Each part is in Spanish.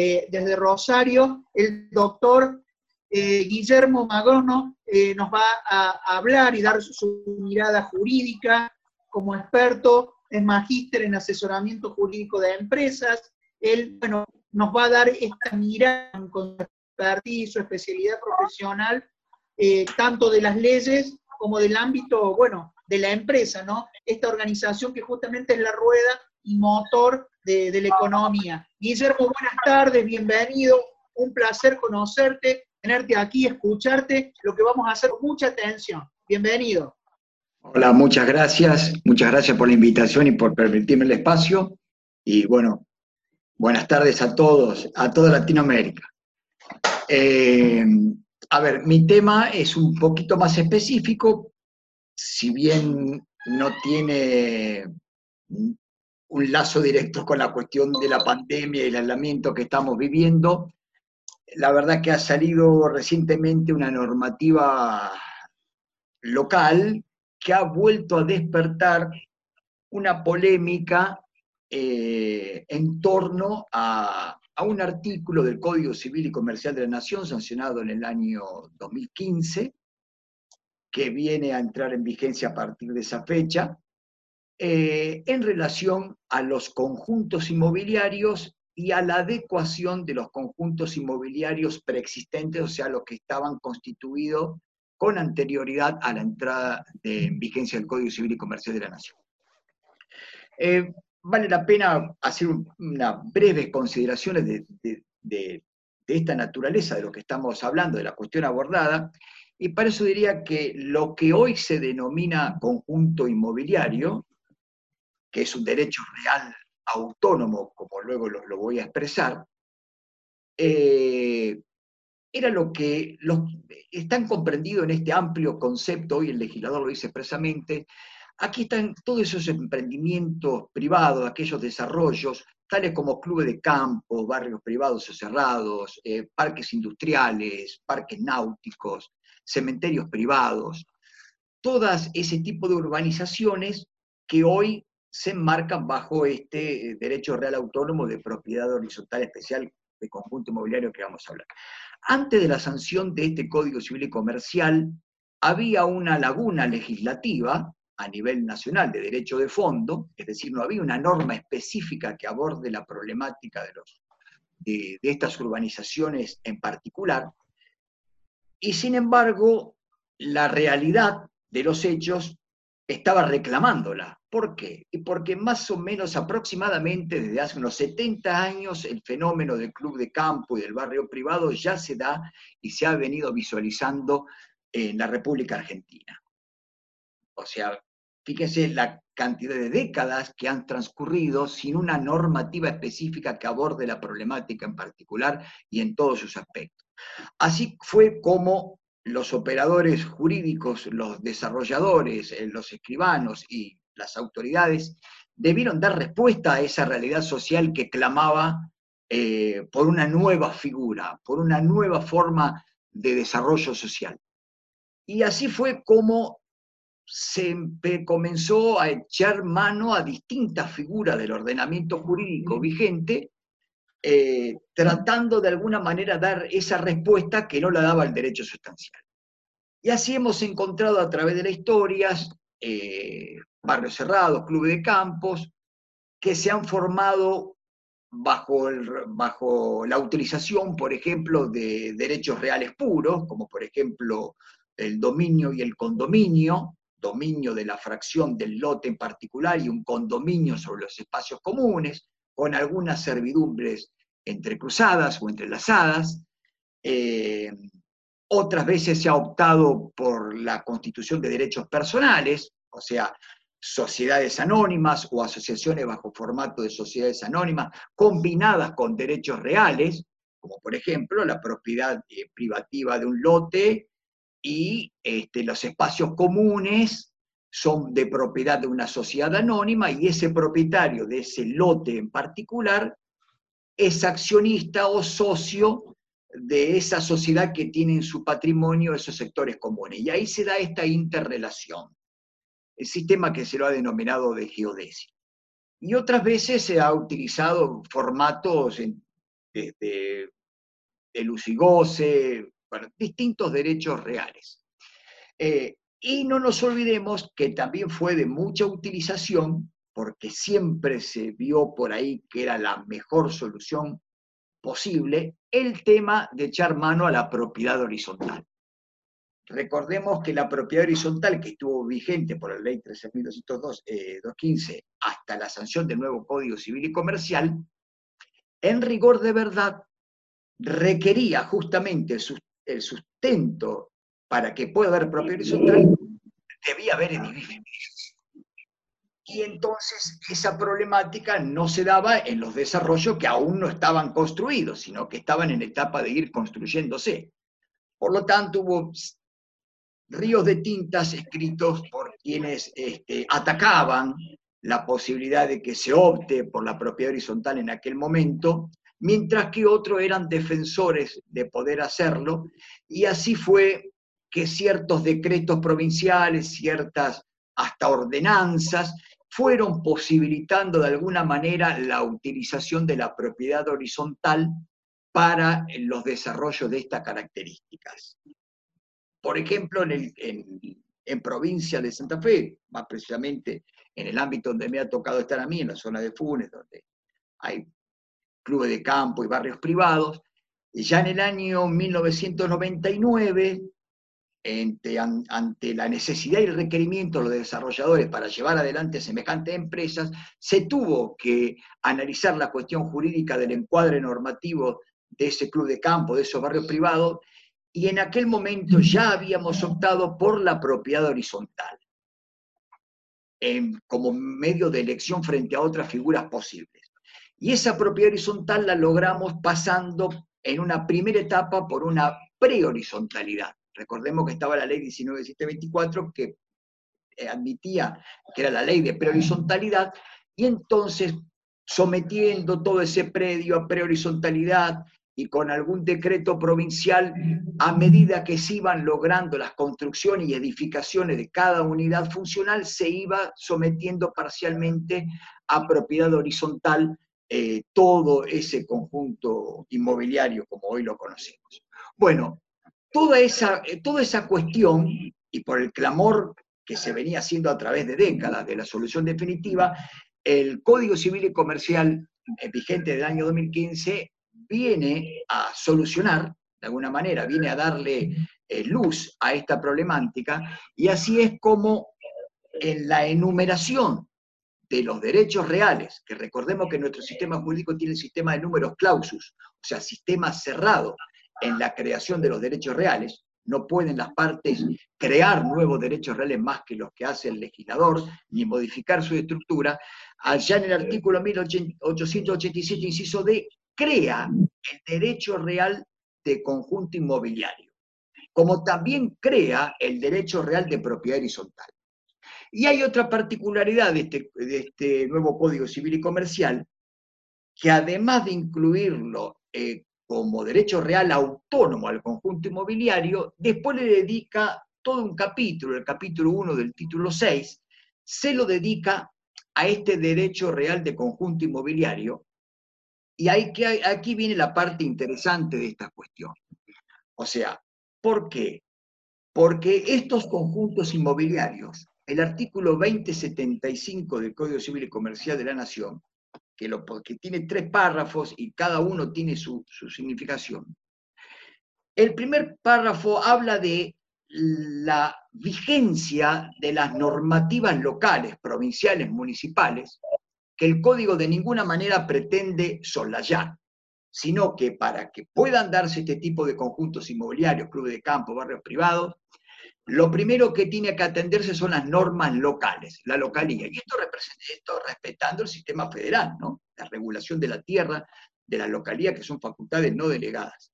eh, desde Rosario, el doctor eh, Guillermo Magono eh, nos va a, hablar y dar su, mirada jurídica como experto, es magíster en asesoramiento jurídico de empresas. Él, bueno, nos va a dar esta mirada con su especialidad profesional, tanto de las leyes como del ámbito, bueno, de la empresa, ¿no? Esta organización que justamente es la rueda y motor de, la economía. Guillermo, buenas tardes, bienvenido, un placer conocerte, tenerte aquí, escucharte, lo que vamos a hacer con mucha atención. Bienvenido. Hola, muchas gracias, muchas gracias por la invitación y por permitirme el espacio. Y bueno, buenas tardes a todos, a toda Latinoamérica. Eh, a ver, mi tema es un poquito más específico, si bien no tiene un lazo directo con la cuestión de la pandemia y el aislamiento que estamos viviendo, la verdad que ha salido recientemente una normativa local que ha vuelto a despertar una polémica eh, en torno a, a, un artículo del Código Civil y Comercial de la Nación sancionado en el año 2015, que viene a entrar en vigencia a partir de esa fecha, eh, en relación a los conjuntos inmobiliarios y a la adecuación de los conjuntos inmobiliarios preexistentes, o sea, los que estaban constituidos con anterioridad a la entrada de vigencia del Código Civil y Comercial de la Nación. Eh, vale la pena hacer unas breves consideraciones de esta naturaleza de lo que estamos hablando, de la cuestión abordada, y para eso diría que lo que hoy se denomina conjunto inmobiliario, es un derecho real autónomo, como luego lo, voy a expresar, eh, era lo que los, están comprendidos en este amplio concepto, hoy el legislador lo dice expresamente, aquí están todos esos emprendimientos privados, aquellos desarrollos, tales como clubes de campo, barrios privados o cerrados, eh, parques industriales, parques náuticos, cementerios privados, todas ese tipo de urbanizaciones que hoy se enmarcan bajo este eh, derecho real autónomo de propiedad horizontal especial de conjunto inmobiliario que vamos a hablar. Antes de la sanción de este Código Civil y Comercial, había una laguna legislativa a nivel nacional de derecho de fondo, es decir, no había una norma específica que aborde la problemática de, los, de estas urbanizaciones en particular, y sin embargo, la realidad de los hechos estaba reclamándola. ¿Por qué? Porque más o menos aproximadamente desde hace unos 70 años el fenómeno del club de campo y del barrio privado ya se da y se ha venido visualizando en la República Argentina. O sea, fíjense la cantidad de décadas que han transcurrido sin una normativa específica que aborde la problemática en particular y en todos sus aspectos. Así fue como los operadores jurídicos, los desarrolladores, eh, los escribanos y las autoridades debieron dar respuesta a esa realidad social que clamaba eh, por una nueva figura, por una nueva forma de desarrollo social. Y así fue como se comenzó a echar mano a distintas figuras del ordenamiento jurídico vigente eh, tratando de alguna manera dar esa respuesta que no la daba el derecho sustancial. Y así hemos encontrado a través de la historia eh, barrios cerrados, clubes de campos, que se han formado bajo, bajo la utilización, por ejemplo, de derechos reales puros, como por ejemplo el dominio y el condominio, dominio de la fracción del lote en particular y un condominio sobre los espacios comunes, con algunas servidumbres entrecruzadas o entrelazadas. Eh, otras veces se ha optado por la constitución de derechos personales, o sea, sociedades anónimas o asociaciones bajo formato de sociedades anónimas combinadas con derechos reales, como por ejemplo la propiedad eh, privativa de un lote y este, los espacios comunes son de propiedad de una sociedad anónima y ese propietario de ese lote en particular es accionista o socio de esa sociedad que tiene en su patrimonio esos sectores comunes. Y ahí se da esta interrelación, el sistema que se lo ha denominado de geodesia. Y otras veces se ha utilizado formatos desde el usigoce, bueno, distintos derechos reales. Eh, y no nos olvidemos que también fue de mucha utilización, porque siempre se vio por ahí que era la mejor solución posible, el tema de echar mano a la propiedad horizontal. Recordemos que la propiedad horizontal que estuvo vigente por la ley 13.215 eh, hasta la sanción del nuevo Código Civil y Comercial, en rigor de verdad requería justamente el sustento para que pueda haber propiedad horizontal, debía haber edificios. Y entonces esa problemática no se daba en los desarrollos que aún no estaban construidos, sino que estaban en etapa de ir construyéndose. Por lo tanto, hubo ríos de tintas escritos por quienes este, atacaban la posibilidad de que se opte por la propiedad horizontal en aquel momento, mientras que otros eran defensores de poder hacerlo, y así fue que ciertos decretos provinciales, ciertas hasta ordenanzas, fueron posibilitando de alguna manera la utilización de la propiedad horizontal para los desarrollos de estas características. Por ejemplo, en, provincia de Santa Fe, más precisamente en el ámbito donde me ha tocado estar a mí, en la zona de Funes, donde hay clubes de campo y barrios privados, ya en el año 1999, ante, la necesidad y el requerimiento de los desarrolladores para llevar adelante semejantes empresas, se tuvo que analizar la cuestión jurídica del encuadre normativo de ese club de campo, de esos barrios privados, y en aquel momento ya habíamos optado por la propiedad horizontal como medio de elección frente a otras figuras posibles. Y esa propiedad horizontal la logramos pasando en una primera etapa por una prehorizontalidad. Recordemos que estaba la ley 19724 que eh, admitía que era la ley de prehorizontalidad, y entonces sometiendo todo ese predio a prehorizontalidad y con algún decreto provincial, a medida que se iban logrando las construcciones y edificaciones de cada unidad funcional, se iba sometiendo parcialmente a propiedad horizontal eh, todo ese conjunto inmobiliario como hoy lo conocemos. Bueno, toda esa, eh, toda esa cuestión, y por el clamor que se venía haciendo a través de décadas de la solución definitiva, el Código Civil y Comercial eh, vigente del año 2015 viene a solucionar, de alguna manera, viene a darle eh, luz a esta problemática, y así es como en la enumeración de los derechos reales, que recordemos que nuestro sistema jurídico tiene el sistema de números clausus, o sea, sistema cerrado en la creación de los derechos reales, no pueden las partes crear nuevos derechos reales más que los que hace el legislador, ni modificar su estructura. Allá en el artículo 1887, inciso D, crea el derecho real de conjunto inmobiliario, como también crea el derecho real de propiedad horizontal. Y hay otra particularidad de este, este nuevo Código Civil y Comercial, que además de incluirlo eh, como derecho real autónomo al conjunto inmobiliario, después le dedica todo un capítulo, el capítulo 1 del título 6, se lo dedica a este derecho real de conjunto inmobiliario, y aquí viene la parte interesante de esta cuestión. O sea, ¿por qué? Porque estos conjuntos inmobiliarios, el artículo 2075 del Código Civil y Comercial de la Nación, que, lo, tiene tres párrafos y cada uno tiene su, su significación. El primer párrafo habla de la vigencia de las normativas locales, provinciales, municipales, que el código de ninguna manera pretende soslayar, sino que para que puedan darse este tipo de conjuntos inmobiliarios, clubes de campo, barrios privados, lo primero que tiene que atenderse son las normas locales, la localía. Y esto, esto respetando el sistema federal, ¿no? La regulación de la tierra, de la localía, que son facultades no delegadas.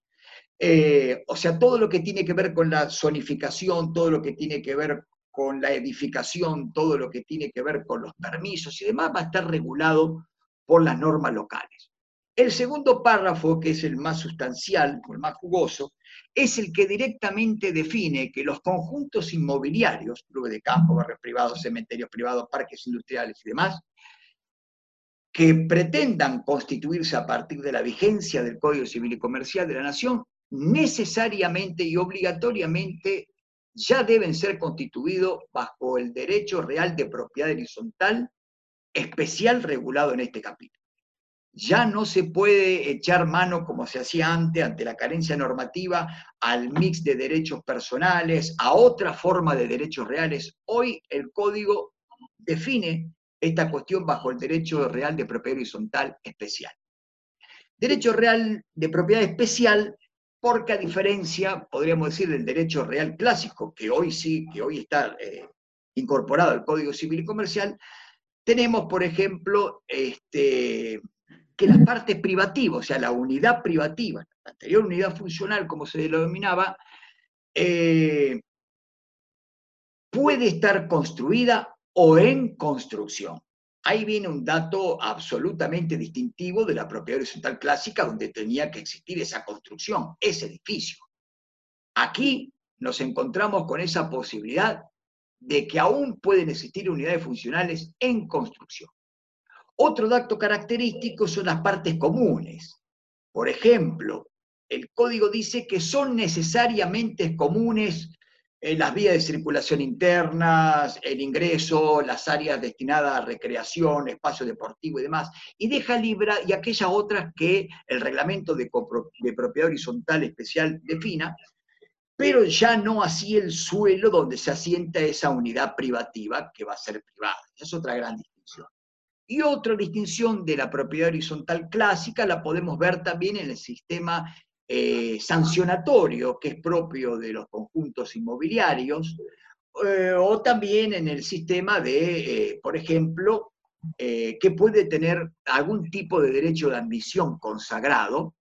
Eh, o sea, todo lo que tiene que ver con la zonificación, todo lo que tiene que ver con la edificación, todo lo que tiene que ver con los permisos y demás, va a estar regulado por las normas locales. El segundo párrafo, que es el más sustancial, el más jugoso, es el que directamente define que los conjuntos inmobiliarios, clubes de campo, barrios privados, cementerios privados, parques industriales y demás, que pretendan constituirse a partir de la vigencia del Código Civil y Comercial de la Nación, necesariamente y obligatoriamente ya deben ser constituidos bajo el derecho real de propiedad horizontal especial regulado en este capítulo. Ya no se puede echar mano, como se hacía antes, ante la carencia normativa, al mix de derechos personales, a otra forma de derechos reales. Hoy el código define esta cuestión bajo el derecho real de propiedad horizontal especial. Derecho real de propiedad especial porque a diferencia, podríamos decir, del derecho real clásico, que hoy sí, que hoy está eh, incorporado al Código Civil y Comercial, tenemos, por ejemplo, este, que las partes privativas, o sea, la unidad privativa, la anterior unidad funcional, como se denominaba, eh, puede estar construida o en construcción. Ahí viene un dato absolutamente distintivo de la propiedad horizontal clásica, donde tenía que existir esa construcción, ese edificio. Aquí nos encontramos con esa posibilidad de que aún pueden existir unidades funcionales en construcción. Otro dato característico son las partes comunes. Por ejemplo, el código dice que son necesariamente comunes las vías de circulación internas, el ingreso, las áreas destinadas a recreación, espacio deportivo y demás, y deja libre y aquellas otras que el reglamento de, propiedad horizontal especial defina, pero ya no así el suelo donde se asienta esa unidad privativa que va a ser privada. Es otra gran distinción. Y otra distinción de la propiedad horizontal clásica la podemos ver también en el sistema eh, sancionatorio que es propio de los conjuntos inmobiliarios, eh, o también en el sistema de, eh, por ejemplo, que puede tener algún tipo de derecho de admisión consagrado,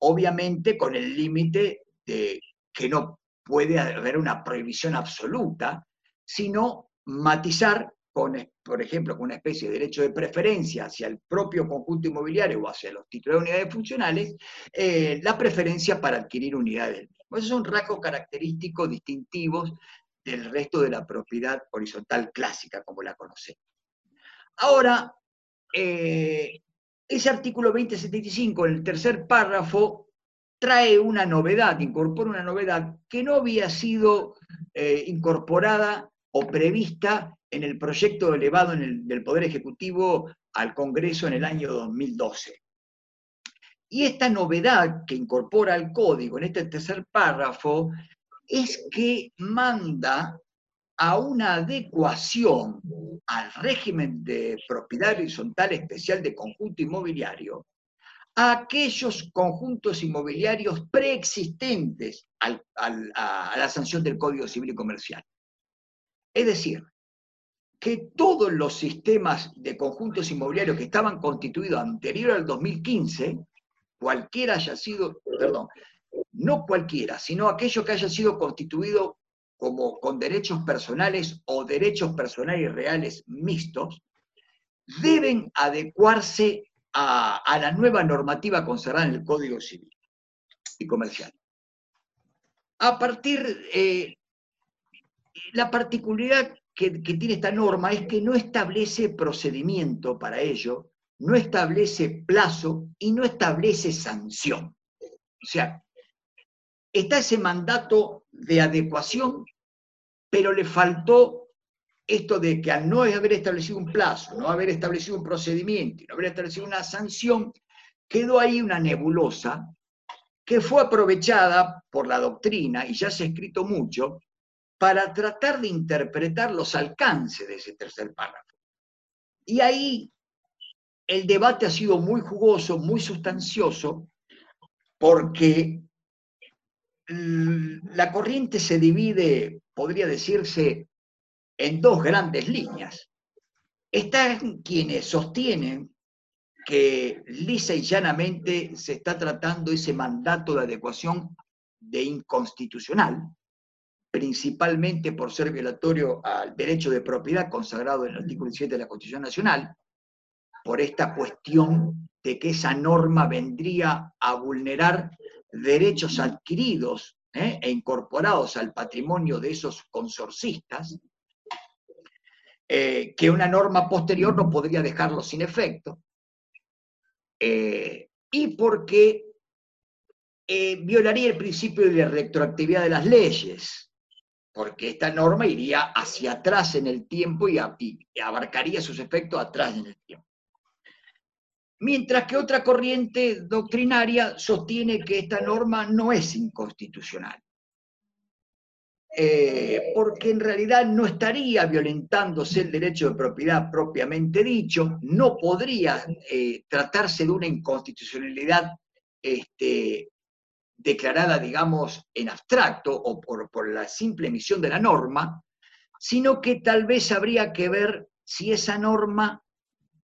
obviamente con el límite de que no puede haber una prohibición absoluta, sino matizar con, por ejemplo, con una especie de derecho de preferencia hacia el propio conjunto inmobiliario o hacia los títulos de unidades funcionales, eh, la preferencia para adquirir unidades Esos son rasgos característicos distintivos del resto de la propiedad horizontal clásica, como la conocemos. Ahora, eh, ese artículo 2075, en el tercer párrafo, trae una novedad, incorpora una novedad que no había sido eh, incorporada o prevista en el proyecto elevado del Poder Ejecutivo al Congreso en el año 2012. Y esta novedad que incorpora al código en este tercer párrafo es que manda a una adecuación al régimen de propiedad horizontal especial de conjunto inmobiliario a aquellos conjuntos inmobiliarios preexistentes a la sanción del Código Civil y Comercial. Es decir, que todos los sistemas de conjuntos inmobiliarios que estaban constituidos anterior al 2015, cualquiera haya sido, perdón, no cualquiera, sino aquello que haya sido constituido como con derechos personales o derechos personales reales mixtos, deben adecuarse a, la nueva normativa consagrada en el Código Civil y Comercial. A partir, eh, la particularidad que, tiene esta norma es que no establece procedimiento para ello, no establece plazo y no establece sanción. O sea, está ese mandato de adecuación, pero le faltó esto de que al no haber establecido un plazo, no haber establecido un procedimiento y no haber establecido una sanción, quedó ahí una nebulosa que fue aprovechada por la doctrina, y ya se ha escrito mucho, para tratar de interpretar los alcances de ese tercer párrafo. Y ahí el debate ha sido muy jugoso, muy sustancioso, porque la corriente se divide, podría decirse, en dos grandes líneas. Están quienes sostienen que lisa y llanamente se está tratando ese mandato de adecuación de inconstitucional, principalmente por ser violatorio al derecho de propiedad consagrado en el artículo 17 de la Constitución Nacional, por esta cuestión de que esa norma vendría a vulnerar derechos adquiridos ¿eh? e incorporados al patrimonio de esos consorcistas, eh, que una norma posterior no podría dejarlo sin efecto. eh, y porque violaría el principio de retroactividad de las leyes, porque esta norma iría hacia atrás en el tiempo y, abarcaría sus efectos atrás en el tiempo. Mientras que otra corriente doctrinaria sostiene que esta norma no es inconstitucional. Eh, porque en realidad no estaría violentándose el derecho de propiedad propiamente dicho, no podría eh, tratarse de una inconstitucionalidad este, declarada, digamos, en abstracto o por, por la simple emisión de la norma, sino que tal vez habría que ver si esa norma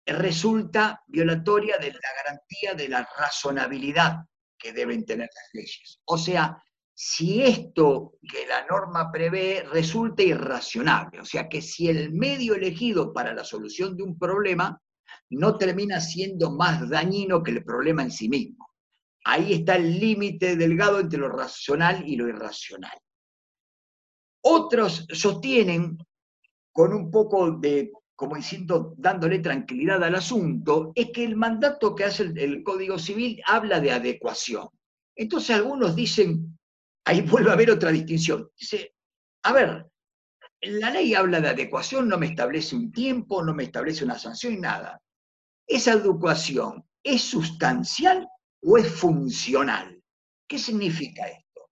resulta violatoria de la garantía de la razonabilidad que deben tener las leyes. O sea, si esto que la norma prevé resulta irracionable, o sea que si el medio elegido para la solución de un problema no termina siendo más dañino que el problema en sí mismo. Ahí está el límite delgado entre lo racional y lo irracional. Otros sostienen, con un poco de, como diciendo, dándole tranquilidad al asunto, es que el mandato que hace el, Código Civil habla de adecuación. Entonces algunos dicen, ahí vuelve a haber otra distinción. Dice, a ver, la ley habla de adecuación, no me establece un tiempo, no me establece una sanción y nada. ¿Esa adecuación es sustancial o es funcional? ¿Qué significa esto?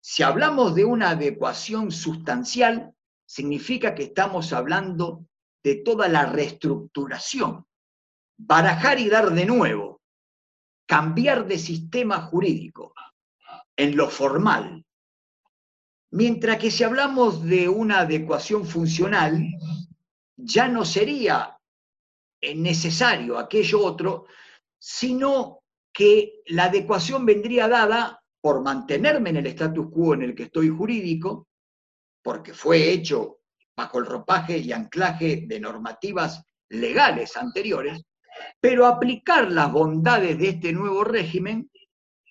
Si hablamos de una adecuación sustancial, significa que estamos hablando de toda la reestructuración, barajar y dar de nuevo, cambiar de sistema jurídico, en lo formal. Mientras que si hablamos de una adecuación funcional, ya no sería necesario aquello otro, sino que la adecuación vendría dada por mantenerme en el status quo en el que estoy jurídico, porque fue hecho bajo el ropaje y anclaje de normativas legales anteriores, pero aplicar las bondades de este nuevo régimen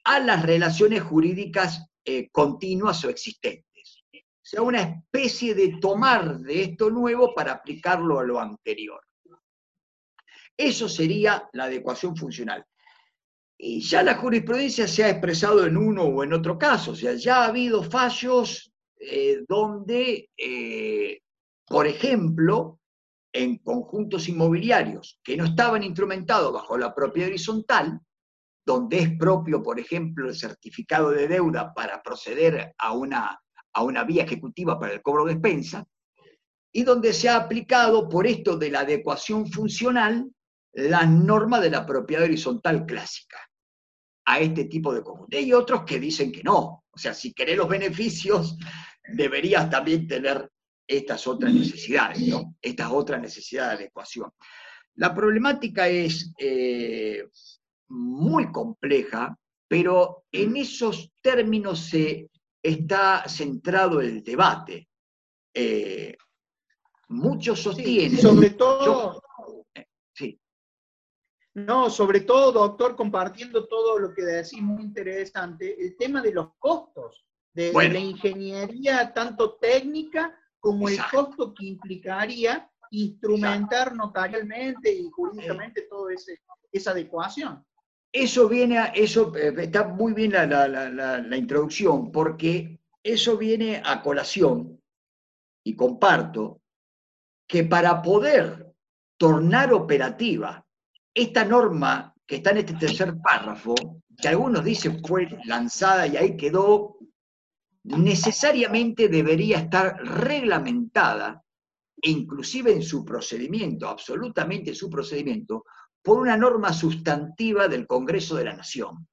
a las relaciones jurídicas eh, continuas o existentes. O sea, una especie de tomar de esto nuevo para aplicarlo a lo anterior. Eso sería la adecuación funcional. Y ya la jurisprudencia se ha expresado en uno o en otro caso, o sea, ya ha habido fallos eh, donde, eh, por ejemplo, en conjuntos inmobiliarios que no estaban instrumentados bajo la propiedad horizontal, donde es propio, por ejemplo, el certificado de deuda para proceder a una, a una vía ejecutiva para el cobro de expensa, y donde se ha aplicado por esto de la adecuación funcional la norma de la propiedad horizontal clásica a este tipo de conjunto. Hay otros que dicen que no. O sea, si querés los beneficios, deberías también tener estas otras necesidades, ¿no? Estas otras necesidades de adecuación. La problemática es, eh, muy compleja, pero en esos términos se está centrado el debate. Eh, muchos sostienen. sobre todo. Sí. No, sobre todo, doctor, compartiendo todo lo que decís, muy interesante, el tema de los costos de, la ingeniería, tanto técnica como el costo que implicaría instrumentar notarialmente y jurídicamente toda esa adecuación. Eso viene a, eso eh, está muy bien la, introducción, porque eso viene a colación, y comparto, que para poder tornar operativa esta norma que está en este tercer párrafo, que algunos dicen fue lanzada y ahí quedó, necesariamente debería estar reglamentada, e inclusive en su procedimiento, absolutamente en su procedimiento, por una norma sustantiva del Congreso de la Nación.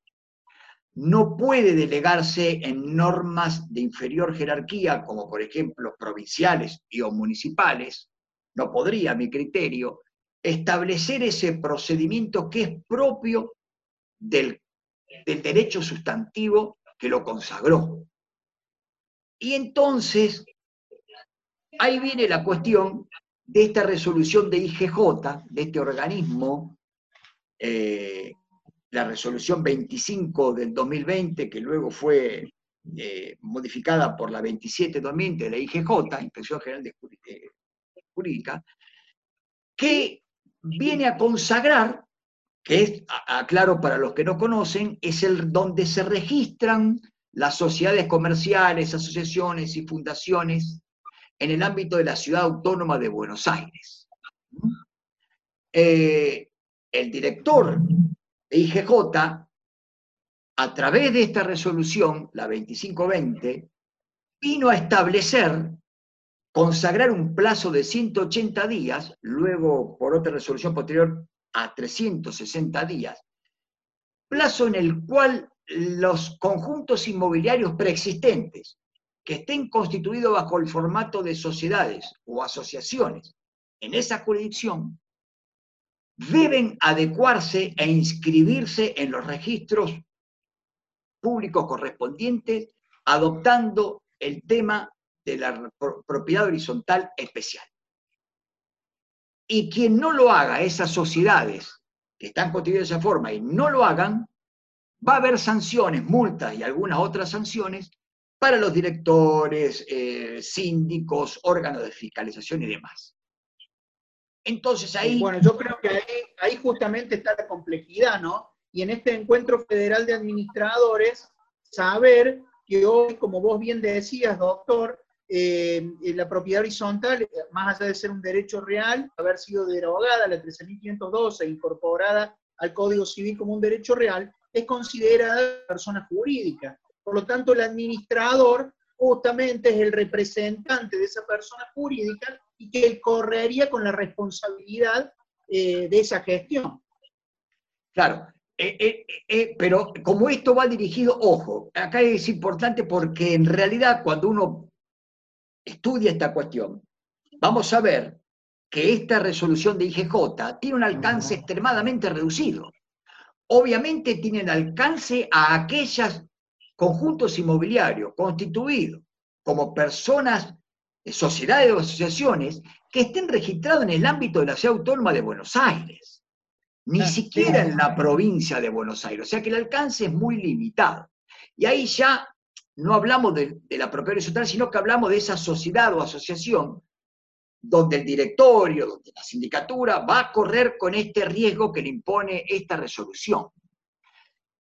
No puede delegarse en normas de inferior jerarquía, como por ejemplo provinciales y o municipales, no podría, a mi criterio, establecer ese procedimiento que es propio del, del derecho sustantivo que lo consagró. Y entonces, ahí viene la cuestión de esta resolución de IGJ, de este organismo eh, la resolución 25 del 2020, que luego fue eh, modificada por la 27 2020 de la IGJ, Inspección General de Jurídica, que viene a consagrar que es, aclaro para los que no conocen, es el donde se registran las sociedades comerciales, asociaciones y fundaciones en el ámbito de la ciudad autónoma de Buenos Aires. Eh, el director de IGJ, a través de esta resolución, la 2520, vino a establecer, consagrar un plazo de 180 días, luego por otra resolución posterior a 360 días, plazo en el cual los conjuntos inmobiliarios preexistentes que estén constituidos bajo el formato de sociedades o asociaciones en esa jurisdicción deben adecuarse e inscribirse en los registros públicos correspondientes, adoptando el tema de la propiedad horizontal especial. Y quien no lo haga, esas sociedades que están constituidas de esa forma y no lo hagan, va a haber sanciones, multas y algunas otras sanciones para los directores, eh, síndicos, órganos de fiscalización y demás. Entonces ahí... Bueno, yo creo que ahí, justamente está la complejidad, ¿no? Y en este encuentro federal de administradores, saber que hoy, como vos bien decías, doctor, eh, la propiedad horizontal, más allá de ser un derecho real, haber sido derogada la 13.512 e incorporada al Código Civil como un derecho real, es considerada persona jurídica. Por lo tanto, el administrador justamente es el representante de esa persona jurídica y que correría con la responsabilidad eh, de esa gestión. Claro, eh, eh, pero como esto va dirigido, ojo, acá es importante porque en realidad cuando uno estudia esta cuestión, vamos a ver que esta resolución de IGJ tiene un alcance extremadamente reducido. Obviamente tienen alcance a aquellos conjuntos inmobiliarios constituidos como personas sociedades o asociaciones que estén registrados en el ámbito de la ciudad autónoma de Buenos Aires, ni siquiera en la provincia de Buenos Aires, o sea que el alcance es muy limitado. Y ahí ya no hablamos de, la propiedad horizontal, sino que hablamos de esa sociedad o asociación donde el directorio, donde la sindicatura va a correr con este riesgo que le impone esta resolución.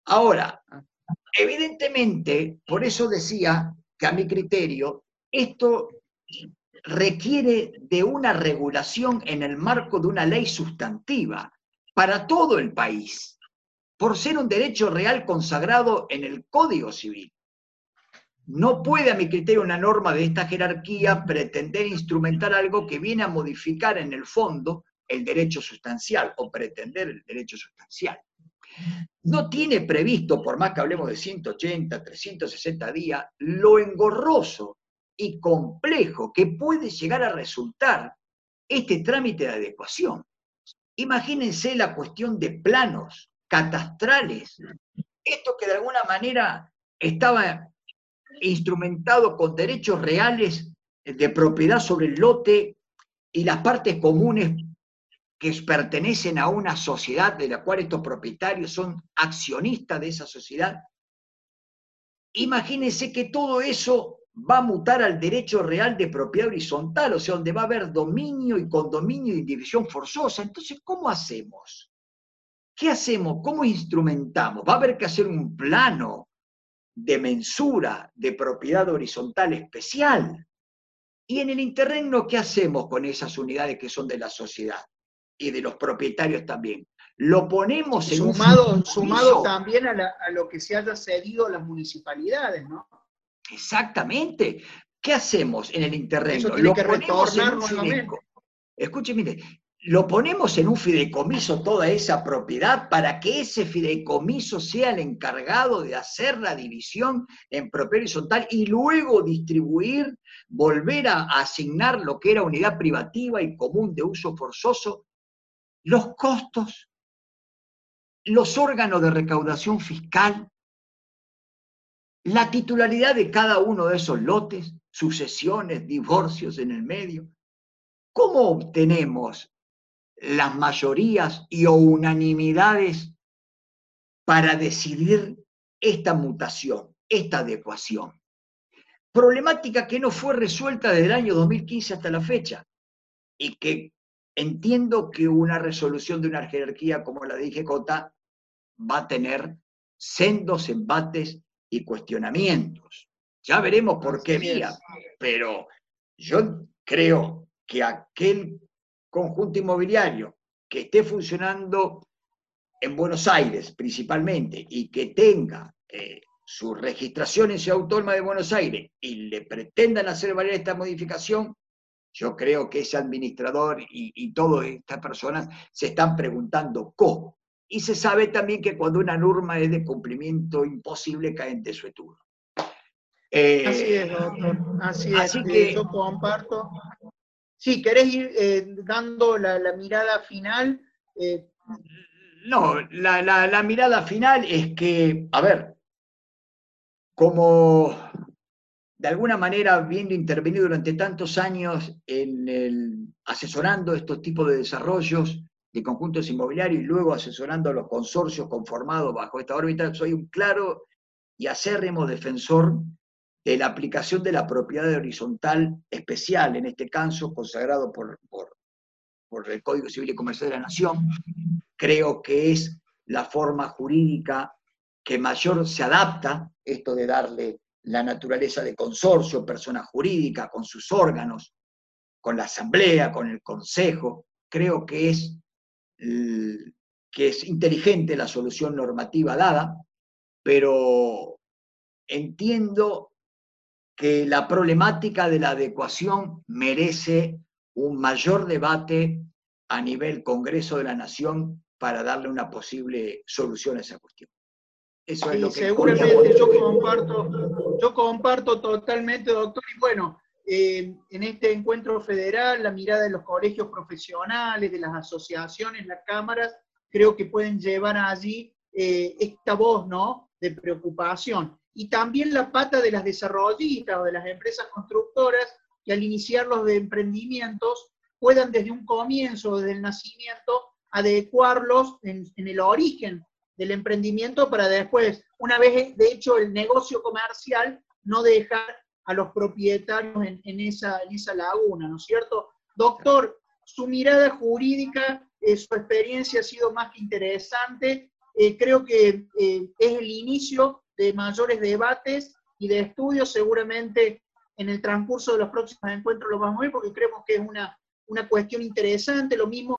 Ahora, evidentemente, por eso decía que a mi criterio, esto requiere de una regulación en el marco de una ley sustantiva para todo el país, por ser un derecho real consagrado en el Código Civil. No puede, a mi criterio, una norma de esta jerarquía pretender instrumentar algo que viene a modificar en el fondo el derecho sustancial o pretender el derecho sustancial. No tiene previsto, por más que hablemos de 180, 360 días, lo engorroso y complejo que puede llegar a resultar este trámite de adecuación. Imagínense la cuestión de planos catastrales, esto que de alguna manera estaba instrumentado con derechos reales de propiedad sobre el lote y las partes comunes que pertenecen a una sociedad de la cual estos propietarios son accionistas de esa sociedad. Imagínense que todo eso va a mutar al derecho real de propiedad horizontal, o sea, donde va a haber dominio y condominio y división forzosa. Entonces, ¿cómo hacemos? ¿Qué hacemos? ¿Cómo instrumentamos? Va a haber que hacer un plano de mensura de propiedad horizontal especial. Y en el interregno, ¿qué hacemos con esas unidades que son de la sociedad y de los propietarios también? Lo ponemos en sumado, un sumado también a, a, lo que se haya cedido a las municipalidades, ¿no? Exactamente. ¿Qué hacemos en el interregno? Lo ponemos en un fideicomiso. Lo ponemos en un fideicomiso toda esa propiedad para que ese fideicomiso sea el encargado de hacer la división en propiedad horizontal y luego distribuir, volver a asignar lo que era unidad privativa y común de uso forzoso, los costos, los órganos de recaudación fiscal, la titularidad de cada uno de esos lotes, sucesiones, divorcios en el medio. ¿Cómo obtenemos las mayorías y o unanimidades para decidir esta mutación, esta adecuación? Problemática que no fue resuelta desde el año 2015 hasta la fecha y que entiendo que una resolución de una jerarquía como la de IGJ va a tener sendos embates y cuestionamientos. Ya veremos por qué vía, pero yo creo que aquel conjunto inmobiliario que esté funcionando en Buenos Aires principalmente y que tenga eh, su registración en Ciudad Autónoma de Buenos Aires y le pretendan hacer valer esta modificación, yo creo que ese administrador y, y todas estas personas se están preguntando cómo. Y se sabe también que cuando una norma es de cumplimiento imposible cae en desuetudo. Eh, así es, doctor. Así, es. Que, yo comparto. Sí, ¿querés ir eh, dando la, mirada final? Eh, no, la, mirada final es que, a ver, como de alguna manera habiendo intervenido durante tantos años en asesorando estos tipos de desarrollos de conjuntos inmobiliarios y luego asesorando a los consorcios conformados bajo esta órbita, soy un claro y acérrimo defensor de la aplicación de la propiedad horizontal especial, en este caso consagrado por, por, por el Código Civil y Comercial de la Nación, creo que es la forma jurídica que mayor se adapta, esto de darle la naturaleza de consorcio, persona jurídica, con sus órganos, con la asamblea, con el consejo, creo que es, que es inteligente la solución normativa dada, pero entiendo que la problemática de la adecuación merece un mayor debate a nivel Congreso de la Nación para darle una posible solución a esa cuestión. Eso es lo que seguramente yo comparto, yo comparto totalmente, doctor, y bueno, eh, en este encuentro federal, la mirada de los colegios profesionales, de las asociaciones, las cámaras, creo que pueden llevar allí eh, esta voz, ¿no?, de preocupación y también la pata de las desarrollistas o de las empresas constructoras que al iniciar los emprendimientos puedan desde un comienzo, desde el nacimiento, adecuarlos en, el origen del emprendimiento para después, una vez de hecho el negocio comercial, no dejar a los propietarios en, esa, en esa laguna, ¿no es cierto? Doctor, su mirada jurídica, eh, su experiencia ha sido más que interesante. Eh, creo que eh, es el inicio de mayores debates y de estudios, seguramente en el transcurso de los próximos encuentros lo vamos a ver porque creemos que es una, una cuestión interesante, lo mismo